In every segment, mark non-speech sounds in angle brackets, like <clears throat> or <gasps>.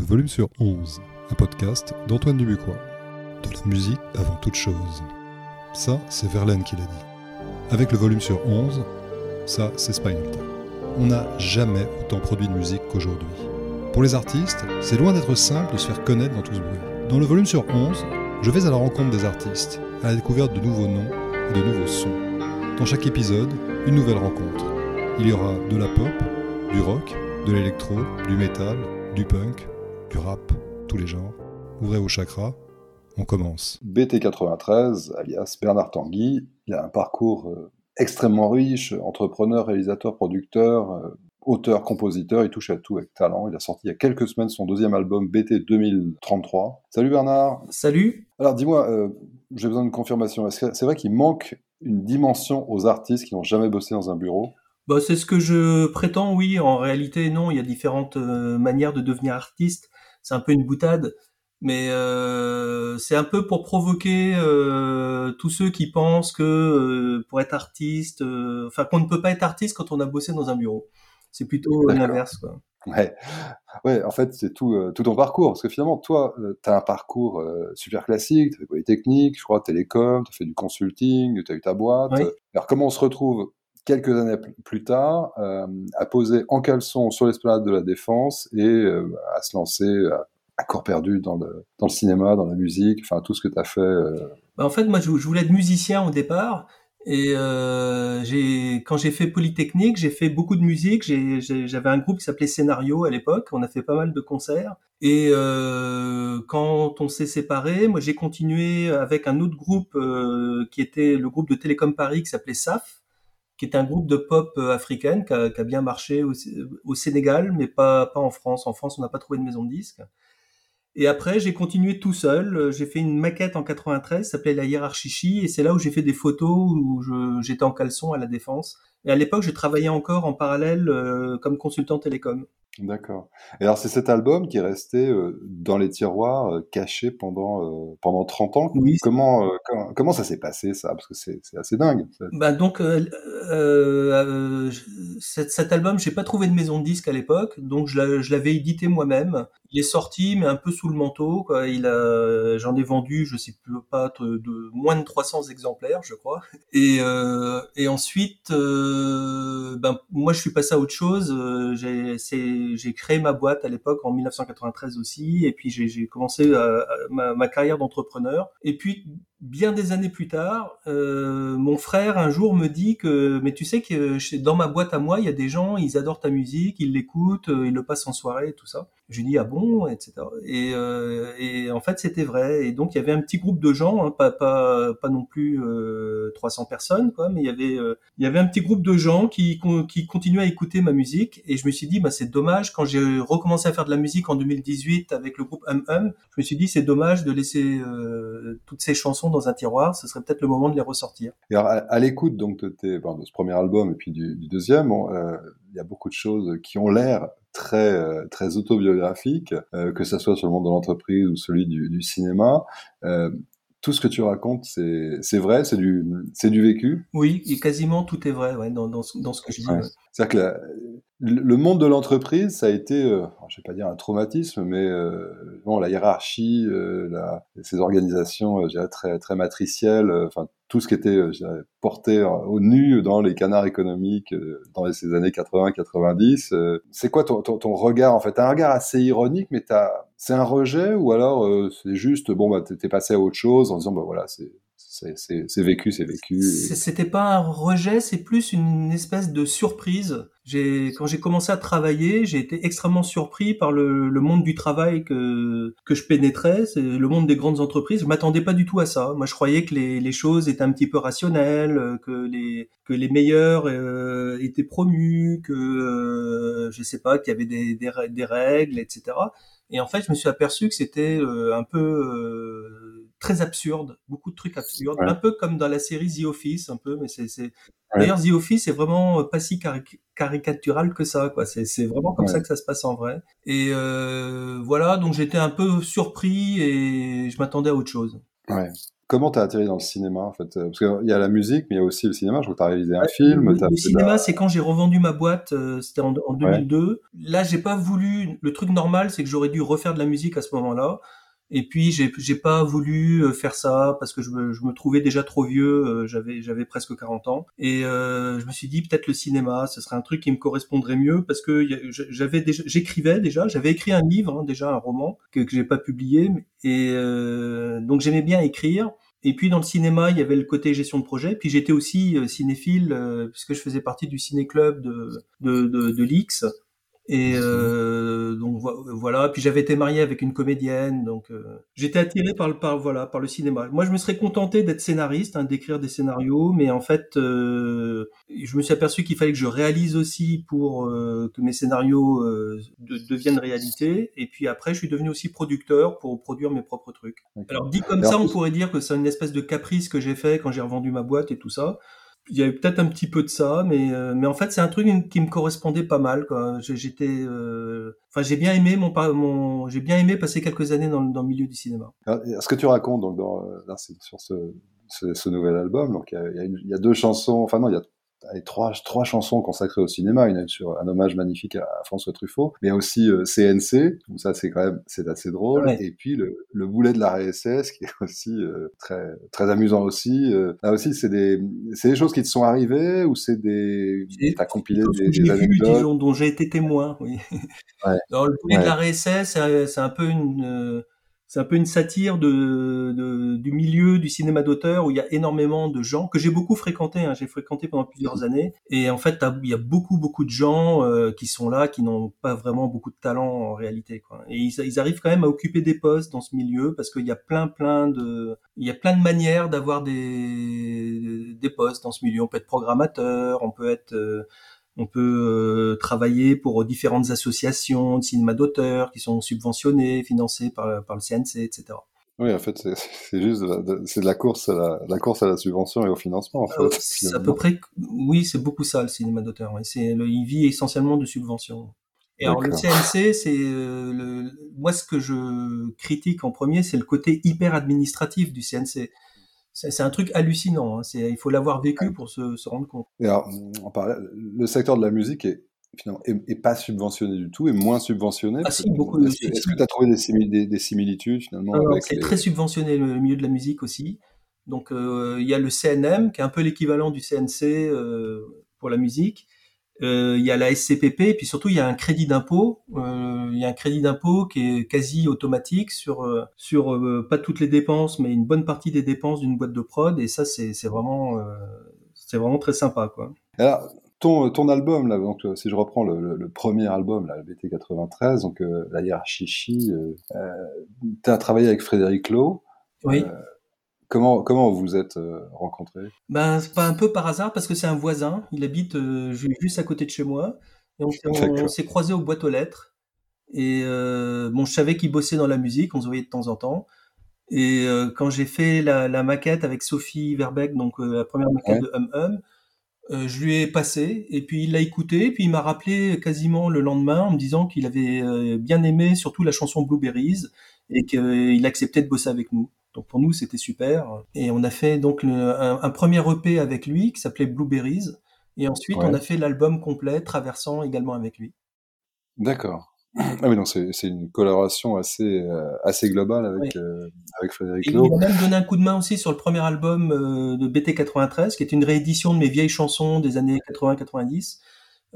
Le volume sur 11, un podcast d'Antoine Dubuquois. De la musique avant toute chose. Ça, c'est Verlaine qui l'a dit. Avec le volume sur 11, ça, c'est Spinal. On n'a jamais autant produit de musique qu'aujourd'hui. Pour les artistes, c'est loin d'être simple de se faire connaître dans tout ce bruit. Dans le volume sur 11, je vais à la rencontre des artistes, à la découverte de nouveaux noms et de nouveaux sons. Dans chaque épisode, une nouvelle rencontre. Il y aura de la pop, du rock, de l'électro, du métal, du punk, du rap, tous les genres. Ouvrez vos chakras, on commence. BT93, alias Bernard Tanguy, il a un parcours euh, extrêmement riche, entrepreneur, réalisateur, producteur, euh, auteur, compositeur, il touche à tout avec talent. Il a sorti il y a quelques semaines son deuxième album BT 2033. Salut Bernard. Salut. Alors dis-moi, euh, j'ai besoin de confirmation. Est-ce que c'est vrai qu'il manque une dimension aux artistes qui n'ont jamais bossé dans un bureau? Bah, c'est ce que je prétends, oui. En réalité, non. Il y a différentes euh, manières de devenir artiste. C'est un peu une boutade, mais euh, c'est un peu pour provoquer euh, tous ceux qui pensent que euh, pour être artiste, enfin qu'on ne peut pas être artiste quand on a bossé dans un bureau. C'est plutôt l'inverse, quoi. Ouais. ouais, en fait, c'est tout, tout ton parcours. Parce que finalement, toi, tu as un parcours super classique, tu fait Polytechnique, je crois, télécom, tu as fait du consulting, tu as eu ta boîte. Oui. Alors, comment on se retrouve quelques années pl- plus tard euh, à poser en caleçon sur l'esplanade de la Défense et euh, à se lancer à, corps perdu dans le, cinéma, dans la musique, enfin, tout ce que tu as fait. euh, Bah, en fait, moi, je, voulais être musicien au départ. Et euh, quand j'ai fait Polytechnique, j'ai fait beaucoup de musique. J'avais un groupe qui s'appelait Scénario à l'époque. On a fait pas mal de concerts. Et euh, quand on s'est séparés, moi j'ai continué avec un autre groupe euh, qui était le groupe de Télécom Paris qui s'appelait SAF, qui était un groupe de pop euh, africaine qui a, bien marché au, Sénégal, mais pas, en France. En France, on n'a pas trouvé de maison de disques. Et après, j'ai continué tout seul. J'ai fait une maquette en 93, ça s'appelait La Hiérarchie, et c'est là où j'ai fait des photos où j'étais en caleçon à la Défense. Et à l'époque, je travaillais encore en parallèle euh, comme consultant télécom. D'accord. Et alors, c'est cet album qui est resté euh, dans les tiroirs, euh, caché pendant, euh, pendant 30 ans? Oui. Comment, comment, comment ça s'est passé, ça? Parce que c'est assez dingue. Bah donc, je- cet, cet album, j'ai pas trouvé de maison de disque à l'époque, donc je l'a- je l'avais édité moi-même. Il est sorti, mais un peu sous le manteau. J'en ai vendu, je sais plus pas, de, de moins de 300 exemplaires, je crois. Et, et ensuite, ben moi, je suis passé à autre chose. C'est- j'ai créé ma boîte à l'époque en 1993 aussi, et puis j'ai, commencé ma, ma carrière d'entrepreneur. Et puis bien des années plus tard, euh, mon frère un jour me dit que, mais tu sais que dans ma boîte à moi, il y a des gens, ils adorent ta musique, ils l'écoutent, euh, ils le passent en soirée, tout ça. Je lui dis ah bon, etc. Et, euh, et en fait c'était vrai. Et donc il y avait un petit groupe de gens, hein, pas pas pas non plus euh, 300 personnes, quoi, mais il y avait euh, il y avait un petit groupe de gens qui qui continuaient à écouter ma musique. Et je me suis dit bah c'est dommage quand j'ai recommencé à faire de la musique en 2018 avec le groupe Hum Hum, je me suis dit c'est dommage de laisser euh, toutes ces chansons dans un tiroir, ce serait peut-être le moment de les ressortir. Et alors, à, à l'écoute donc de, tes, bon, de ce premier album et puis du, du deuxième, euh, il y a beaucoup de choses qui ont l'air très euh, très autobiographiques, euh, que ça soit sur le monde de l'entreprise ou celui du, du cinéma. Euh, tout ce que tu racontes, c'est c'est vrai, c'est du c'est du vécu? Oui, et quasiment tout est vrai ouais, dans, dans, ce- dans ce que je dis. Ouais. C'est-à-dire que la- le monde de l'entreprise, ça a été, euh, je vais pas dire un traumatisme, mais euh, bon, la hiérarchie, euh, ces organisations, euh, je dirais, très très matricielles, enfin tout ce qui était porté au nu dans les canards économiques dans ces années 80-90. euh, c'est quoi ton, ton, regard en fait? Un regard assez ironique, mais c'est un rejet ou alors c'est juste bon bah t'es passé à autre chose en disant bah voilà c'est c'est vécu, c'est vécu. C'était pas un rejet, c'est plus une espèce de surprise. J'ai, quand j'ai commencé à travailler, j'ai été extrêmement surpris par le, le monde du travail que que je pénétrais, c'est le monde des grandes entreprises. Je m'attendais pas du tout à ça. Moi, je croyais que les, les choses étaient un petit peu rationnelles, euh, que les que les meilleurs euh, étaient promus, que euh, je sais pas, qu'il y avait des, des, rè- des règles, etc. Et en fait, je me suis aperçu que c'était euh, un peu euh, très absurde, beaucoup de trucs absurdes, Ouais. un peu comme dans la série The Office, un peu, mais c'est. Ouais. d'ailleurs The Office est vraiment pas si cari- caricatural que ça, quoi. C'est, vraiment comme Ouais. ça que ça se passe en vrai. Et euh, voilà, donc j'étais un peu surpris et je m'attendais à autre chose. Ouais. comment t'as atterri dans le cinéma en fait Parce qu'il y a la musique, mais il y a aussi le cinéma. Je crois que t'as réalisé un film. Le, le cinéma, c'est quand j'ai revendu ma boîte. C'était en, en 2002. Là, j'ai pas voulu. Le truc normal, c'est que j'aurais dû refaire de la musique à ce moment-là. Et puis j'ai j'ai pas voulu euh, faire ça parce que je me, je me trouvais déjà trop vieux, euh, j'avais j'avais presque 40 ans et euh, je me suis dit peut-être le cinéma, ce serait un truc qui me correspondrait mieux parce que j'avais déjà j'écrivais déjà, j'avais écrit un livre hein, déjà un roman que que j'ai pas publié et euh, donc j'aimais bien écrire. Et puis dans le cinéma, il y avait le côté gestion de projet. Puis j'étais aussi cinéphile puisque je faisais partie du ciné club de de, de, de l'X et euh, donc voilà. Puis j'avais été marié avec une comédienne, donc euh, j'étais attiré par le par voilà par le cinéma. Moi, je me serais contenté d'être scénariste, hein, d'écrire des scénarios, mais en fait, euh, je me suis aperçu qu'il fallait que je réalise aussi pour euh, que mes scénarios euh, de, deviennent réalité. Et puis après, je suis devenu aussi producteur pour produire mes propres trucs. Alors dit comme ça, on pourrait dire que c'est une espèce de caprice que j'ai fait quand j'ai revendu ma boîte et tout ça il y avait peut-être un petit peu de ça, mais euh, mais en fait c'est un truc qui me correspondait pas mal. J'étais, euh, enfin j'ai bien aimé mon, mon j'ai bien aimé passer quelques années dans, dans le milieu du cinéma. Ce que tu racontes donc dans, là, sur ce, ce, ce, nouvel album, donc il y a, il y a deux chansons, enfin non il y a trois, trois chansons consacrées au cinéma, une sur un hommage magnifique à, François Truffaut, mais aussi CNC, euh, donc ça c'est quand même c'est assez drôle, et puis le, le, boulet de la RSS qui est aussi euh, très très amusant aussi. Euh, là aussi c'est des c'est des choses qui te sont arrivées ou c'est des t'as compilé des, des anecdotes? vu, dont j'ai été témoin. Oui. Ouais. Dans le boulet de la RSS, c'est un peu une c'est un peu une satire de, de, du milieu du cinéma d'auteur où il y a énormément de gens que j'ai beaucoup fréquenté. Hein, j'ai fréquenté pendant plusieurs années. Et en fait, il y a beaucoup, beaucoup de gens euh, qui sont là, qui n'ont pas vraiment beaucoup de talent en réalité. Quoi. Et ils, ils, arrivent quand même à occuper des postes dans ce milieu parce qu'il y a plein, plein de, il y a plein de manières d'avoir des, des postes dans ce milieu. On peut être programmateur, on peut être euh, on peut euh, travailler pour différentes associations de cinéma d'auteur qui sont subventionnées, financées par, par le CNC, etc. Oui, en fait, c'est juste c'est de la course à la, la, course à la subvention et au financement. En fait, euh, c'est à peu près, oui, c'est beaucoup ça le cinéma d'auteur. C'est il vit essentiellement de subventions. Et alors le CNC, c'est euh, le, moi ce que je critique en premier, c'est le côté hyper administratif du CNC c'est un truc hallucinant. Hein. Il faut l'avoir vécu pour se, se, rendre compte. Et alors, on parlait, le secteur de la musique est, finalement, est, pas subventionné du tout, est moins subventionné. Ah, si, beaucoup. Est-ce que tu as trouvé des, des, similitudes finalement C'est très subventionné le milieu de la musique aussi. Donc euh, il y a le CNM qui est un peu l'équivalent du CNC euh, pour la musique. Euh, il y a la SCPP et puis surtout il y a un crédit d'impôt. Euh, il y a un crédit d'impôt qui est quasi automatique sur euh, sur pas toutes les dépenses mais une bonne partie des dépenses d'une boîte de prod et ça c'est c'est vraiment c'est vraiment très sympa quoi. Alors ton, ton album là donc si je reprends le, le, premier album là le BT 93 donc la hiérarchie chi tu as travaillé avec Frédéric Lowe. Oui. Comment, comment vous êtes euh, rencontrés? Ben, pas un peu par hasard parce que c'est un voisin. Il habite euh, juste à côté de chez moi. Et on, s'est croisés aux boîtes aux lettres. Et euh, bon, je savais qu'il bossait dans la musique. On se voyait de temps en temps. Et euh, quand j'ai fait la, la, maquette avec Sophie Verbeck, donc euh, la première maquette de Hum Hum, je lui ai passé et puis il l'a écouté. Puis il m'a rappelé quasiment le lendemain en me disant qu'il avait bien aimé surtout la chanson Blueberries et qu'il acceptait de bosser avec nous. Donc pour nous, c'était super. Et on a fait donc un, premier EP avec lui qui s'appelait Blueberries. Et ensuite, on a fait l'album complet, Traversant également avec lui. D'accord. Ah oui, non, c'est une coloration assez, euh, assez globale avec, euh, avec Frédéric Lowe. Il m'a même donné un coup de main aussi sur le premier album euh, de BT93, qui est une réédition de mes vieilles chansons des années 80-90.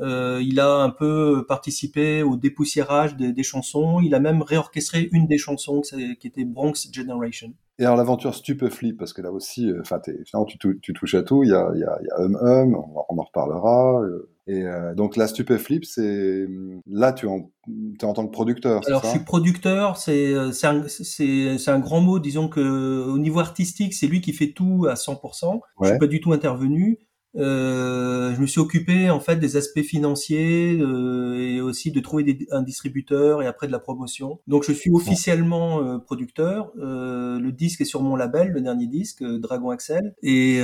Euh, il a un peu participé au dépoussiérage des, des, chansons. Il a même réorchestré une des chansons qui était Bronx Generation. Et alors l'aventure Stupeflip, parce que là aussi, euh, enfin, tu, tu, touches à tout. Il y a, il y a, il y a Hum Hum, on, en reparlera. Euh, et euh, donc la Stupeflip, c'est là tu en, es en tant que producteur. Alors ça je suis producteur, c'est c'est un, un, grand mot. Disons que au niveau artistique, c'est lui qui fait tout à 100%. Ouais. Je suis pas du tout intervenu. Euh, je me suis occupé en fait des aspects financiers euh, et aussi de trouver des, un distributeur et après de la promotion. Donc je suis officiellement euh, producteur. Euh, le disque est sur mon label, le dernier disque, euh, Dragon Axel. Et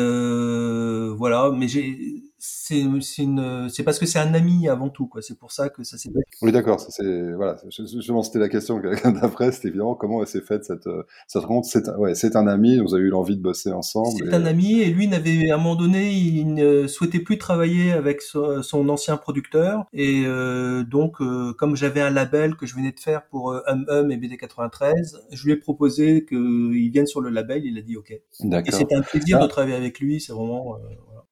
voilà, mais j'ai c'est une c'est parce que c'est un ami avant tout quoi. C'est pour ça que ça s'est oui d'accord c'est voilà justement c'était la question d'après c'était évidemment comment s'est faite cette cette rencontre c'est ouais c'est un ami vous avez eu l'envie de bosser ensemble c'est un ami et lui n'avait à un moment donné il ne souhaitait plus travailler avec son, ancien producteur et euh, donc euh, comme j'avais un label que je venais de faire pour euh, Hum Hum et BD93 je lui ai proposé qu'il vienne sur le label il a dit ok. Et c'était un plaisir de ah. travailler avec lui c'est vraiment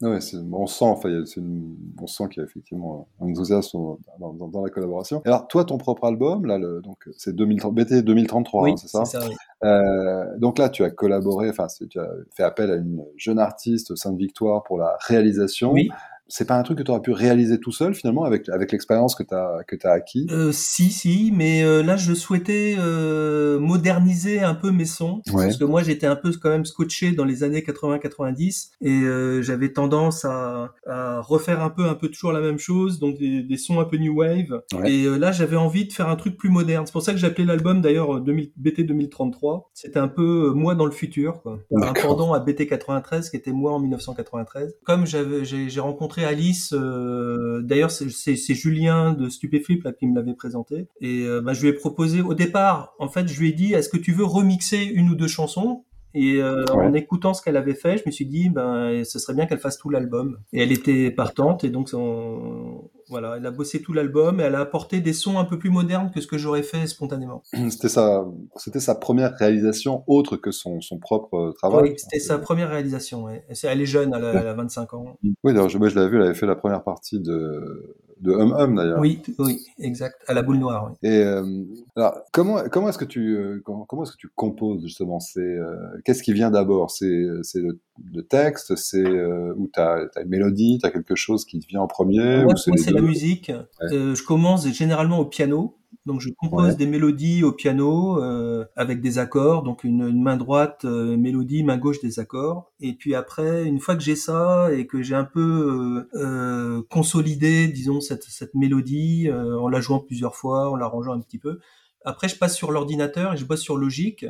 Ouais, on sent, enfin, une, on sent qu'il y a effectivement un enthousiasme dans, dans, dans, la collaboration. Alors, toi, ton propre album, là, le, donc c'est BT 2033, hein, c'est ça, ça oui. euh, Donc là, tu as collaboré, enfin, tu as fait appel à une jeune artiste, Sainte-Victoire, pour la réalisation. Oui c'est pas un truc que tu aurais pu réaliser tout seul finalement avec avec l'expérience que tu as que as acquis? Euh, si si mais euh, là je souhaitais euh, moderniser un peu mes sons. Parce que moi j'étais un peu quand même scotché dans les années 80 90 et j'avais tendance à, à, refaire un peu un peu toujours la même chose donc des, des sons un peu new wave. Et là j'avais envie de faire un truc plus moderne. C'est pour ça que j'ai appelé l'album d'ailleurs BT 2033 c'était un peu moi dans le futur quoi. Un pendant à BT 93 qui était moi en 1993 comme j'avais j'ai rencontré Alice. Euh, d'ailleurs, c'est Julien de Stupéflip là, qui me l'avait présenté. Et euh, bah, je lui ai proposé au départ, en fait, je lui ai dit, est-ce que tu veux remixer une ou deux chansons? Et euh, en écoutant ce qu'elle avait fait, je me suis dit, ben, ce serait bien qu'elle fasse tout l'album. Et elle était partante, et donc on, voilà, elle a bossé tout l'album et elle a apporté des sons un peu plus modernes que ce que j'aurais fait spontanément. <clears throat> C'était sa, c'était sa première réalisation autre que son, son propre travail. Oui, c'était sa première réalisation. Ouais. Elle est jeune, elle a, 25 ans. Oui, d'ailleurs, je, je l'avais vu, elle avait fait la première partie de de Hum Hum d'ailleurs. Oui, oui, exact, à la boule noire. Oui. Et euh, alors, comment comment est-ce que tu euh, comment, comment est-ce que tu composes justement C'est euh, qu'est-ce qui vient d'abord? C'est le, le, texte, c'est euh, ou t'as as une mélodie, t'as quelque chose qui te vient en premier? Ouais, c'est la musique. Je commence généralement au piano. Donc je compose des mélodies au piano euh, avec des accords, donc une, main droite euh, mélodie, main gauche des accords. Et puis après, une fois que j'ai ça et que j'ai un peu euh, euh consolidé, disons cette, cette mélodie euh, en la jouant plusieurs fois, en l'arrangeant un petit peu, après je passe sur l'ordinateur et je bosse sur Logic.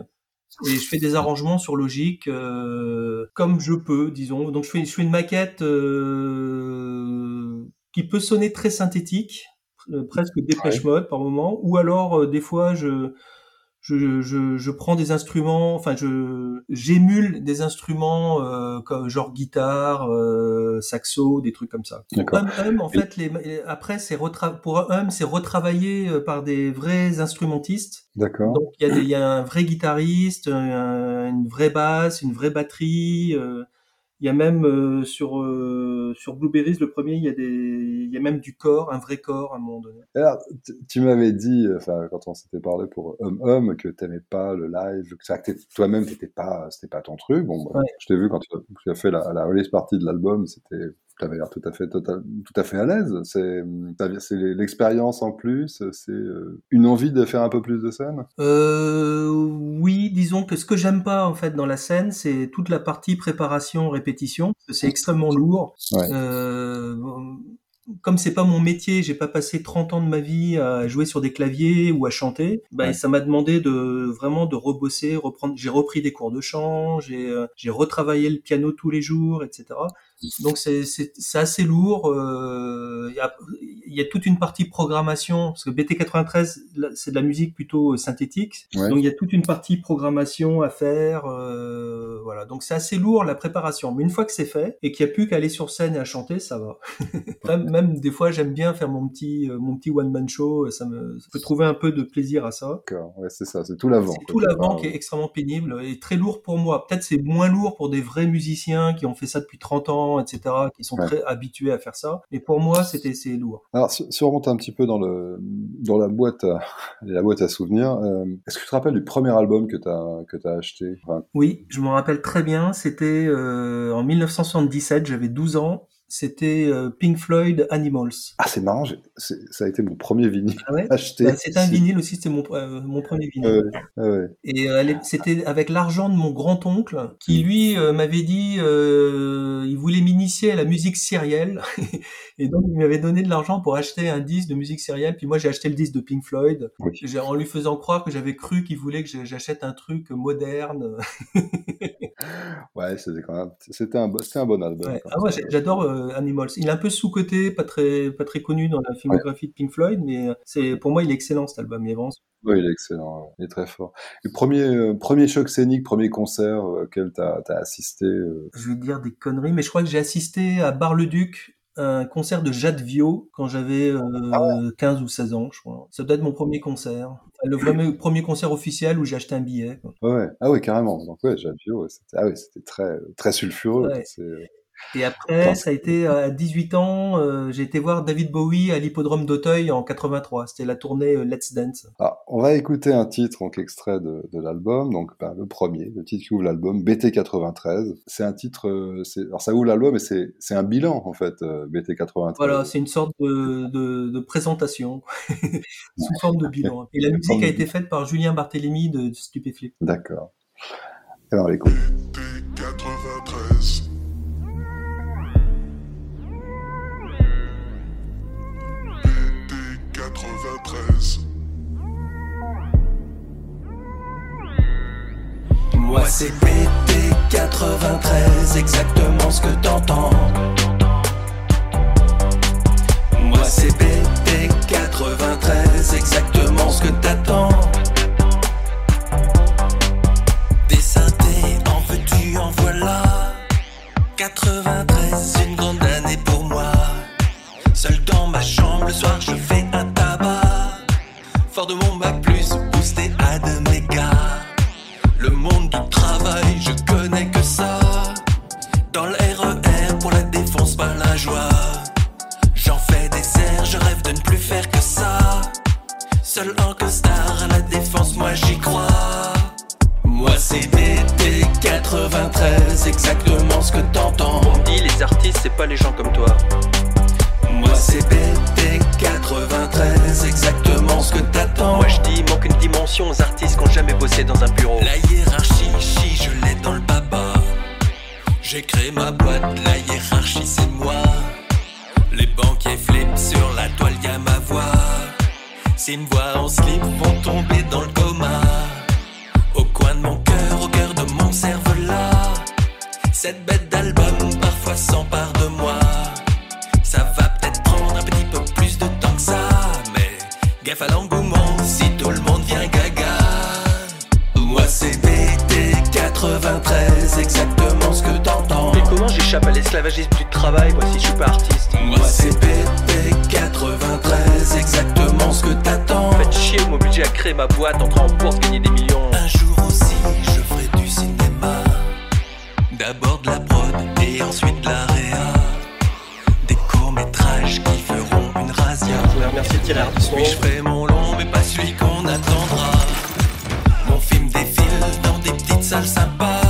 Et je fais des arrangements sur Logic comme je peux, disons. Donc je fais, je fais une maquette qui peut sonner très synthétique, euh, presque dépêche mode par moment, ou alors euh, des fois je, je, je, je, prends des instruments, enfin je j'émule des instruments euh, comme genre guitare, euh, saxo, des trucs comme ça. Hum, hum, en fait, les, après c'est pour Hum, c'est retravaillé par des vrais instrumentistes. D'accord. Donc il y, a y a un vrai guitariste, une vraie basse, une vraie batterie. Euh, il y a même euh, sur euh, sur Blueberries le premier, il y a des il y a même du corps, un vrai corps à un moment donné. Alors, tu m'avais dit, enfin quand on s'était parlé pour Hum Hum, que t'aimais pas le live, que toi-même t'étais pas c'était pas ton truc. Bon, bah, je t'ai vu quand tu as, fait la, la release partie de l'album, c'était tu avais l'air tout à fait tout à fait à l'aise. C'est c'est l'expérience en plus, c'est euh, une envie de faire un peu plus de scène? Euh, oui, disons que ce que j'aime pas en fait dans la scène, c'est toute la partie préparation répétition. C'est extrêmement lourd. Ouais. Euh, comme c'est pas mon métier, j'ai pas passé 30 ans de ma vie à jouer sur des claviers ou à chanter, bah, ça m'a demandé de vraiment de rebosser, reprendre. J'ai repris des cours de chant, j'ai euh, j'ai retravaillé le piano tous les jours, etc. Donc c'est assez lourd. Euh, il y, a, y a toute une partie programmation parce que BT93 c'est de la musique plutôt synthétique, donc il y a toute une partie programmation à faire. Euh, voilà, donc c'est assez lourd la préparation. Mais une fois que c'est fait et qu'il n'y a plus qu'à aller sur scène et à chanter, ça va. <laughs> même des fois j'aime bien faire mon petit euh, mon petit one man show ça me ça peut trouver un peu de plaisir à ça ouais c'est ça c'est tout l'avant c'est tout l'avant qui est extrêmement pénible et très lourd pour moi peut-être c'est moins lourd pour des vrais musiciens qui ont fait ça depuis 30 ans etc qui sont très habitués à faire ça. Mais pour moi c'était c'est lourd. Alors si, on remonte un petit peu dans le dans la boîte à, <laughs> la boîte à souvenirs euh, est-ce que tu te rappelles du premier album que tu as que tu as acheté oui je me rappelle très bien. C'était euh, en 1977 j'avais 12 ans c'était euh, Pink Floyd Animals. Ah, c'est marrant, ça a été mon premier vinyle ah <laughs> acheté. Bah, c'était un vinyle aussi, c'était mon, euh, mon premier vinyle. ouais. Et euh, c'était avec l'argent de mon grand-oncle qui, mm. lui, m'avait dit il voulait m'initier à la musique syrienne. <laughs> et donc, il m'avait donné de l'argent pour acheter un disque de musique syrienne. Puis moi, j'ai acheté le disque de Pink Floyd en lui faisant croire que j'avais cru qu'il voulait que j'achète un truc moderne. <laughs> ouais, c'était quand même... C'était un, un bon album. Ah, ouais, j'adore euh, Animals. Il est un peu sous-coté, pas très, pas très connu dans la filmographie de Pink Floyd, mais c'est, pour moi, il est excellent cet album. Il est vraiment oui, il est excellent, il est très fort. Le premier, euh, premier choc scénique, premier concert auquel tu as, assisté Je vais dire des conneries, mais je crois que j'ai assisté à Bar-le-Duc un concert de Jade Vio quand j'avais 15 ou 16 ans, je crois. Ça doit être mon premier concert. le vrai <clears throat> premier concert officiel où j'ai acheté un billet. Ouais. Ah oui, carrément. Donc ouais, Jade Vio, c'était ah très, très sulfureux. Et après, ça a été à 18 ans, euh, j'ai été voir David Bowie à l'hippodrome d'Auteuil en 83. C'était la tournée euh, Let's Dance. Ah, on va écouter un titre, donc extrait de, de l'album, donc ben, le premier, le titre qui ouvre l'album, BT 93. C'est un titre, euh, alors ça ouvre l'album, mais c'est un bilan en fait, BT 93. Voilà, c'est une sorte de, de, de présentation <laughs> sous forme de bilan. Et la musique a été faite par Julien Barthélémy de, de Stupéflip. D'accord. Alors on l'écoute. BT 93. Moi c'est BT 93, exactement ce que t'entends. Moi c'est BT 93, exactement ce que t'attends. 93, exactement ce que t'entends. On dit les artistes, c'est pas les gens comme toi. Moi c'est BT 93, exactement ce que t'attends. Moi je dis, manque une dimension aux artistes qui ont jamais bossé dans un bureau. La hiérarchie, chi, je l'ai dans le baba. J'ai créé ma boîte, la hiérarchie c'est moi. Les banquiers flippent sur la toile, y'a ma voix. S'ils me voient en slip, vont tomber dans le coma. Cette bête d'album parfois s'empare de moi. Ça va peut-être prendre un petit peu plus de temps que ça, mais gaffe à l'engouement si tout le monde vient gaga. Moi c'est BT 93, exactement ce que t'entends. Mais comment j'échappe à l'esclavagisme du travail, moi si je suis pas artiste? Moi c'est BT 93, exactement ce que t'attends. Faites chier, mon budget à créer ma boîte, entrer en bourse, gagner des millions. Un jour aussi, D'abord de la prod et ensuite de la réa qui feront une razzia. Je remercier Thierry Ardisson. Oui, je ferai mon long, mais pas celui qu'on attendra. Mon film défile dans des petites salles sympas.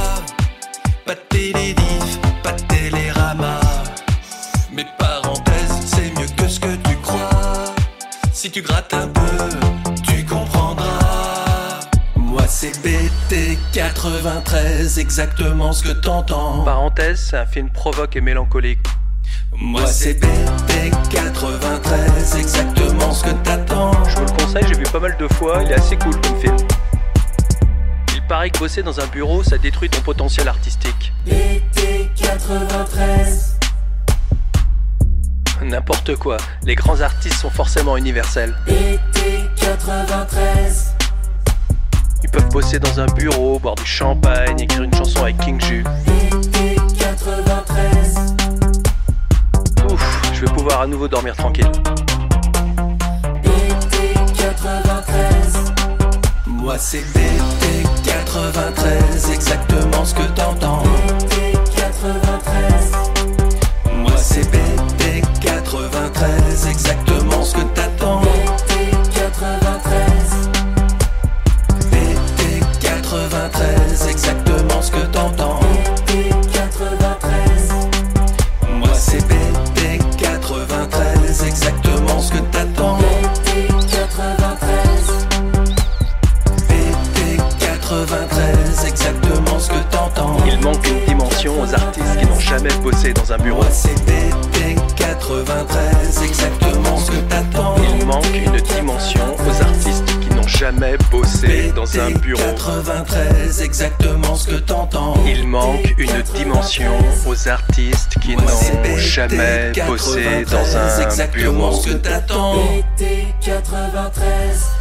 Pas de télédiff, pas de télérama. Mais parenthèses, c'est mieux que ce que tu crois. Si tu grattes un peu, c'est BT 93, exactement ce que t'entends. Parenthèse, c'est un film provoque et mélancolique. Moi c'est BT 93, exactement ce que t'attends. Je vous le conseille, j'ai vu pas mal de fois, il est assez cool comme film. Il paraît que bosser dans un bureau, ça détruit ton potentiel artistique. BT 93 N'importe quoi, les grands artistes sont forcément universels. BT 93 Ils peuvent bosser dans un bureau, boire du champagne, écrire une chanson avec King Ju. 93 je vais pouvoir à nouveau dormir tranquille. BT 93 Moi c'est BT 93, exactement ce que t'entends. BT 93 Moi c'est BT 93, exactement jamais bossé dans un bureau. Moi c'est BT 93, exactement ce que t'attends. Il manque une dimension aux artistes qui n'ont jamais bossé dans un bureau. 93, exactement ce que t'entends. Il manque une dimension aux artistes qui n'ont jamais bossé dans 93, un exactement bureau. ce que t'attends. BT 93.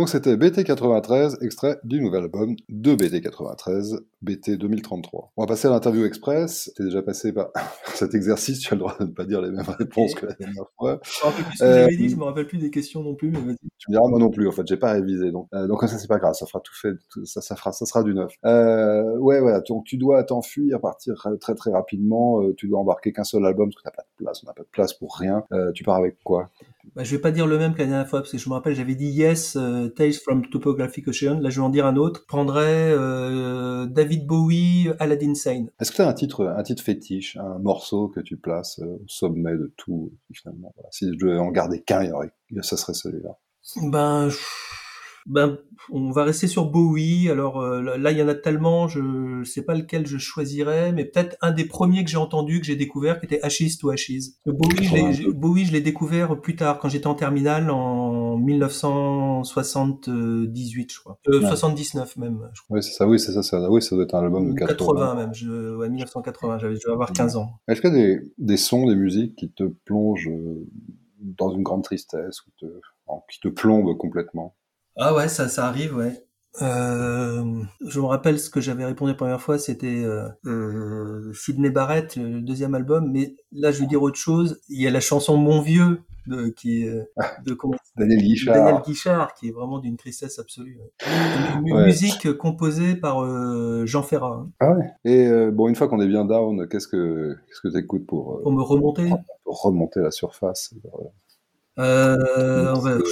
Donc c'était BT93, extrait du nouvel album de BT93, BT 2033. On va passer à l'interview express. T'es déjà passé par <laughs> cet exercice, tu as le droit de ne pas dire les mêmes réponses que la dernière fois. Je me rappelle plus ce que j'avais dit, je me rappelle plus des questions non plus, mais vas-y. Tu me diras moi non plus, en fait, j'ai pas révisé. Donc, euh, donc ça c'est pas grave, ça fera tout fait, tout- ça, ça fera, ça sera du neuf. Euh, ouais, voilà, donc tu dois t'enfuir, partir très très rapidement. euh, tu dois embarquer qu'un seul album parce que t'as pas de place, on n'a pas de place pour rien. Euh, tu pars avec quoi? Bah, je vais pas dire le même que la dernière fois, parce que je me rappelle, j'avais dit Yes, euh, Tales from Topographic Ocean. Là, je vais en dire un autre. Je prendrais euh, David Bowie, Aladdin Sane. Est-ce que tu as un titre, un titre fétiche, un morceau que tu places euh, au sommet de tout finalement? Voilà. Si je devais en garder qu'un, ça serait celui-là. Ben, je- ben, on va rester sur Bowie. Alors euh, là, il y en a tellement, je sais pas lequel je choisirais, mais peut-être un des premiers que j'ai entendu, que j'ai découvert, qui était Ashes to Ashes. Bowie, je l'ai- j'ai- Bowie, je l'ai découvert plus tard, quand j'étais en terminale en 1978, je crois. Euh, Ouais. 79 même, je crois. Oui, c'est ça. Oui, c'est ça. ça oui, ça doit être un album de Ou 80. 80 même, je, ouais, 1980, j'avais, je devais avoir 15 ans. Est-ce qu'il y a des, des sons, des musiques qui te plongent euh, dans une grande tristesse ou te, qui te plombent complètement? Ah ouais, ça, ça arrive, ouais. Euh, je me rappelle ce que j'avais répondu la première fois, c'était euh, euh, Sydney Barrett, le deuxième album. Mais là, je vais dire autre chose. Il y a la chanson Mon vieux de qui est, euh, de comment <laughs> Daniel Guichard. Daniel Guichard, qui est vraiment d'une tristesse absolue. Une, une Ouais. musique composée par euh, Jean Ferrat hein, Ah ouais. Et euh, bon, une fois qu'on est bien down, qu'est-ce que qu'est-ce que t'écoutes pour, euh, pour me remonter. pour remonter la surface Euh, on va- Euh,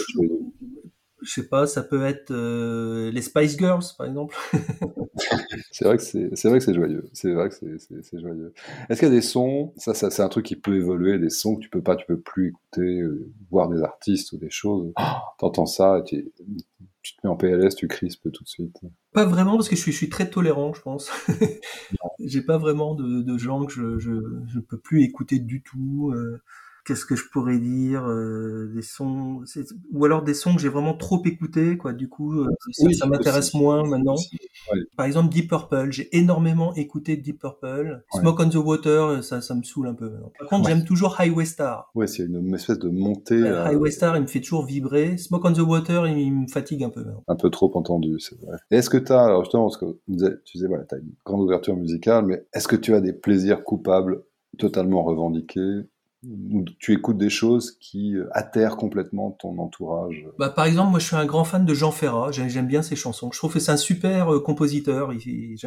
je sais pas, ça peut être euh, les Spice Girls, par exemple. <laughs> C'est vrai que c'est c'est vrai que c'est joyeux. C'est vrai que c'est joyeux. Est-ce qu'il y a des sons Ça, ça c'est un truc qui peut évoluer. Des sons que tu peux pas, tu peux plus écouter, euh, voir des artistes ou des choses? <gasps> T'entends ça, tu, tu te mets en PLS, tu crispes tout de suite. Pas vraiment parce que je suis, je suis très tolérant, je pense. <laughs> J'ai pas vraiment de, de gens que je, je, je peux plus écouter du tout. euh, Qu'est-ce que je pourrais dire euh, Des sons, ou alors des sons que j'ai vraiment trop écoutés, quoi. Du coup, euh, ça, Oui, ça m'intéresse moins maintenant. Ouais. Par exemple, Deep Purple, j'ai énormément écouté Deep Purple. Ouais. Smoke on the Water, ça, ça me saoule un peu. Maintenant. Par contre, Ouais. j'aime toujours Highway Star. Ouais, c'est une espèce de montée Euh, euh, Highway Star, il me fait toujours vibrer. Smoke on the Water, il, il me fatigue un peu. maintenant. un peu trop entendu, c'est vrai. Est-ce que tu as, alors justement, parce que tu disais, voilà, tu as une grande ouverture musicale, mais est-ce que tu as des plaisirs coupables totalement revendiqués? Tu écoutes des choses qui euh, atterrent complètement ton entourage Bah, par exemple, moi, je suis un grand fan de Jean Ferrat. J'ai- J'aime bien ses chansons. Je trouve que c'est un super euh, compositeur.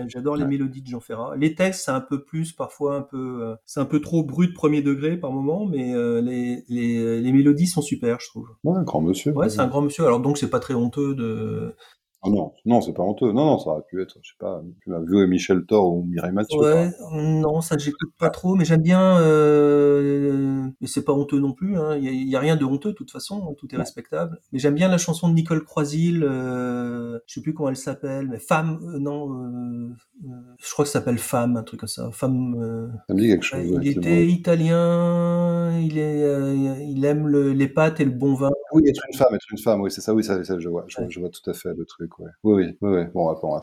J'adore les Ouais. mélodies de Jean Ferrat. Les textes, c'est un peu plus, parfois un peu, euh, c'est un peu trop brut premier degré par moment, mais euh, les, les, les mélodies sont super, je trouve. Ouais, un grand monsieur. Ouais, c'est un grand monsieur. Alors donc, c'est pas très honteux de. Ah non, non, c'est pas honteux. Non, non, ça aurait pu être, je sais pas, tu m'as vu Michel Thor ou Mireille Mathieu. Ouais, non, ça j'écoute pas trop, mais j'aime bien. Euh... Mais c'est pas honteux non plus. hein. Il y, a- il y a rien de honteux de toute façon. Tout est Ouais. respectable. Mais j'aime bien la chanson de Nicole Croisil. Euh... Je sais plus comment elle s'appelle, mais Femme. euh, non, euh, euh, je crois que ça s'appelle Femme, un truc comme ça. Femme. euh, Ça me dit quelque chose. il était italien. Il est. euh, il aime le- les pâtes et le bon vin. Oui, être une femme, être une femme, oui, c'est ça, oui, ça, ça, je vois, je, vois- Ouais. je vois tout à fait le truc, ouais. Oui, oui, oui, oui. Bon, on va, on va,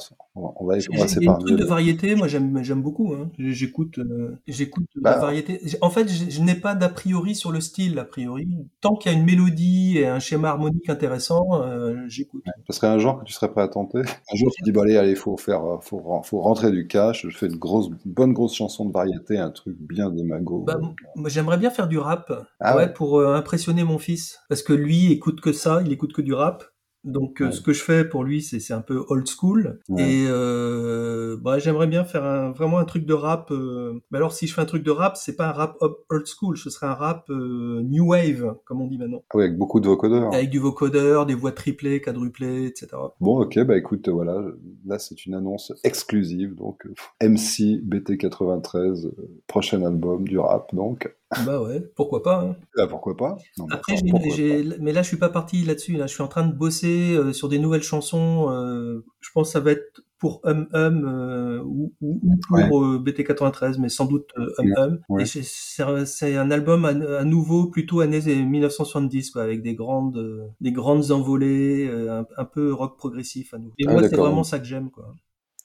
on va, va de variété, moi j'aime j'aime beaucoup. Hein. J'écoute euh, j'écoute Bah. la variété. En fait, je, je n'ai pas d'a priori sur le style a priori. Tant qu'il y a une mélodie et un schéma harmonique intéressant, euh, j'écoute. Ce serait un genre que tu serais prêt à tenter Un jour, tu dis, bon, allez, allez, faut faire, euh, faut, faut rentrer du cash, je fais une grosse, bonne grosse chanson de variété, un truc bien démago. Bah, moi, j'aimerais bien faire du rap, Ah ouais, ouais. pour euh, impressionner mon fils, parce que lui écoute que ça, il écoute que du rap. Donc euh, Ouais. ce que je fais pour lui, c'est un peu old school. Ouais. Et euh, bah, j'aimerais bien faire un, vraiment un truc de rap. euh, Mais alors si je fais un truc de rap, c'est pas un rap old school, ce serait un rap euh, new wave, comme on dit maintenant, oui, avec beaucoup de vocodeurs. avec du vocodeur, des voix triplées, quadruplées, etc. Bon, ok, bah écoute, voilà, là c'est une annonce exclusive, donc euh, MC BT93, euh, prochain album du rap, donc Bah ouais, pourquoi pas. hein. Ah, pourquoi pas Non, Après, pourquoi mais là, je suis pas parti là-dessus. Là, je suis en train de bosser euh, sur des nouvelles chansons. euh, je pense que ça va être pour Hum Hum euh, ou, ou- ou pour euh, BT93, mais sans doute Hum Hum. Ouais. Et c'est- un album à, à nouveau plutôt années 1970, quoi, avec des grandes, des grandes envolées, un, un peu rock progressif à nouveau. Et Ah, moi, c'est vraiment ça que j'aime, quoi.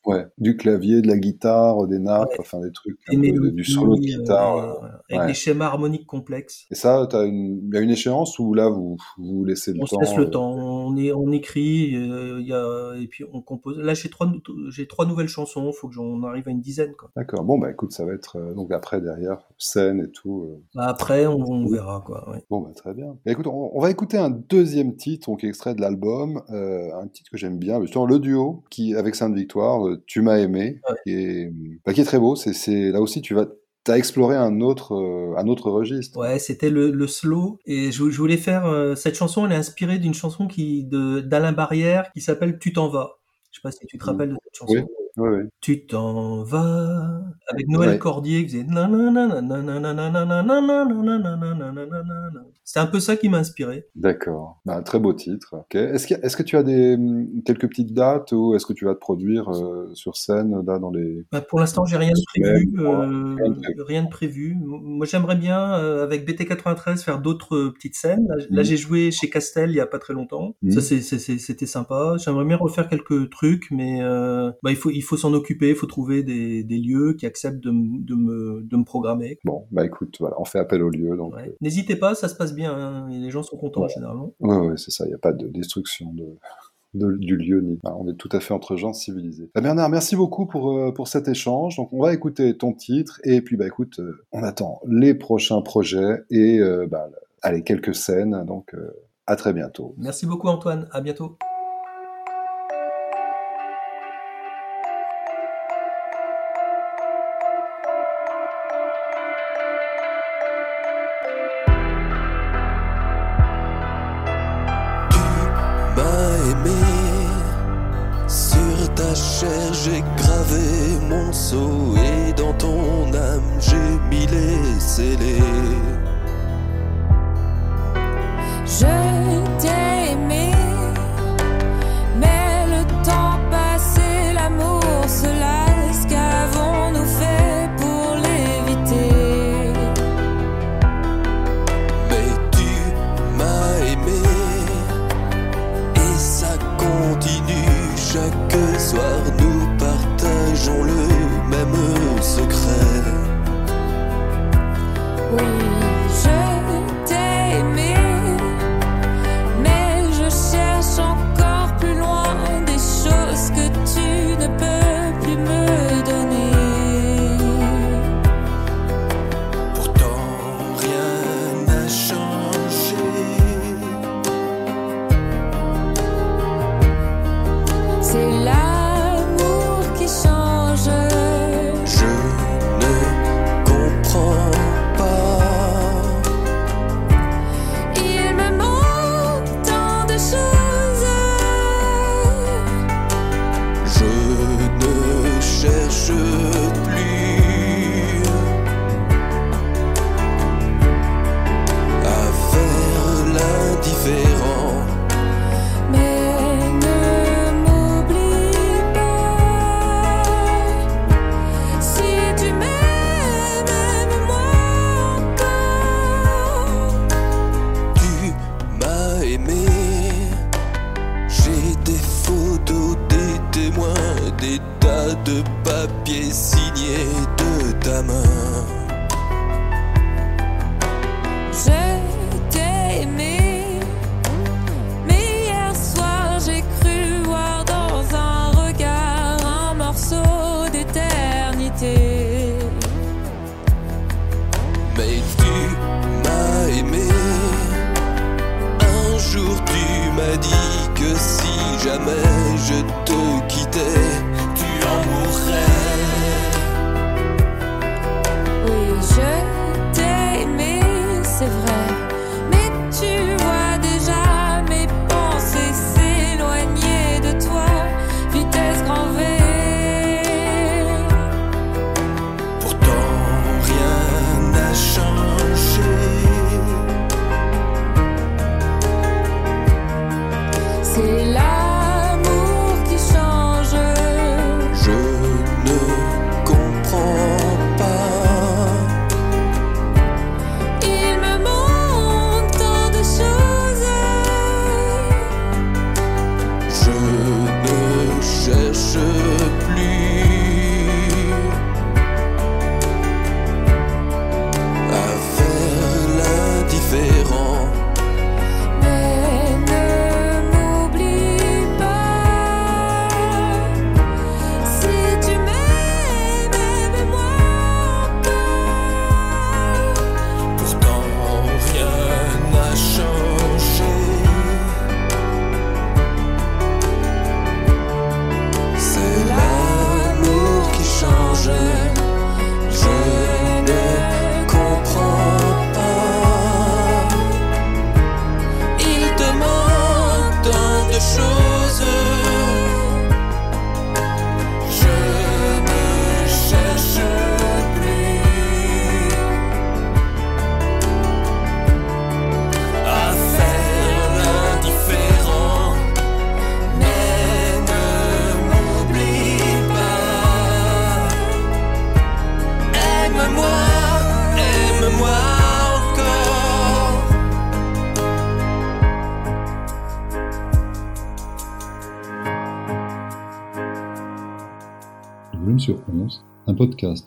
Ouais, du clavier, de la guitare, des nappes, Ouais. enfin des trucs, un peu mélodies, du solo de euh, guitare. euh. avec ouais. des schémas harmoniques complexes. Et ça, une... il y a une échéance où là, vous vous laissez le On temps. se laisse le euh, temps, on, est, on écrit, euh, il y a, et puis on compose. Là, j'ai trois, j'ai trois nouvelles chansons, faut que j'en arrive à une dizaine. Quoi. D'accord. Bon, bah écoute, ça va être euh, donc après derrière scène et tout. euh. Bah, après, on, on verra. Quoi, ouais. Bon, bah très bien. Bah, écoute, on, on va écouter un deuxième titre, donc extrait de l'album, euh, un titre que j'aime bien, justement le duo qui avec Sainte Victoire, euh, Tu m'as aimé, Ouais. qui est, bah, qui est très beau. C'est, c'est là aussi tu vas T'as exploré un autre, euh, un autre registre. Ouais, c'était le, le slow. Et je, je voulais faire euh, cette chanson. Elle est inspirée d'une chanson qui de d'Alain Barrière qui s'appelle Tu t'en vas. Je sais pas si tu te Mm. rappelles de cette chanson. Oui, oui, oui. Tu t'en vas avec Noël Ouais. Cordier qui faisait. C'est un peu ça qui m'a inspiré. D'accord. Bah, très beau titre. Ok. Est-ce que, est-ce que tu as des, quelques petites dates ou est-ce que tu vas te produire euh, sur scène là, dans les... Bah, pour l'instant, j'ai rien de prévu. Euh, rien de prévu. rien de prévu. M- Moi, j'aimerais bien, euh, avec BT93, faire d'autres petites scènes. Là, là, Mhm. j'ai joué chez Castel il y a pas très longtemps. Mhm. Ça, c'était sympa. J'aimerais bien refaire quelques trucs, mais bah, il faut, il faut s'en occuper. Il faut trouver des, des lieux qui acceptent de, me, de me programmer. Bon, bah écoute, voilà, on fait appel au lieu. Donc, Ouais. N'hésitez pas, ça se passe bien. hein, et les gens sont contents Ouais. généralement. Oui, ouais, c'est ça, il n'y a pas de destruction de, de- du lieu. Ni... on est tout à fait entre gens civilisés. Bah, Bernard, merci beaucoup pour, euh, pour cet échange. Donc, on va écouter ton titre et puis, bah, écoute, euh, on attend les prochains projets et, euh, bah, allez, quelques scènes. Donc, à très bientôt. Merci beaucoup, Antoine. À bientôt.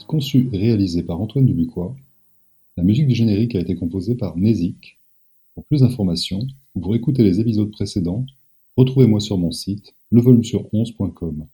Conçu et réalisé par Antoine Dubuquois, la musique du générique a été composée par Nezik. Pour plus d'informations ou pour écouter les épisodes précédents, retrouvez-moi sur mon site levolumesur11.com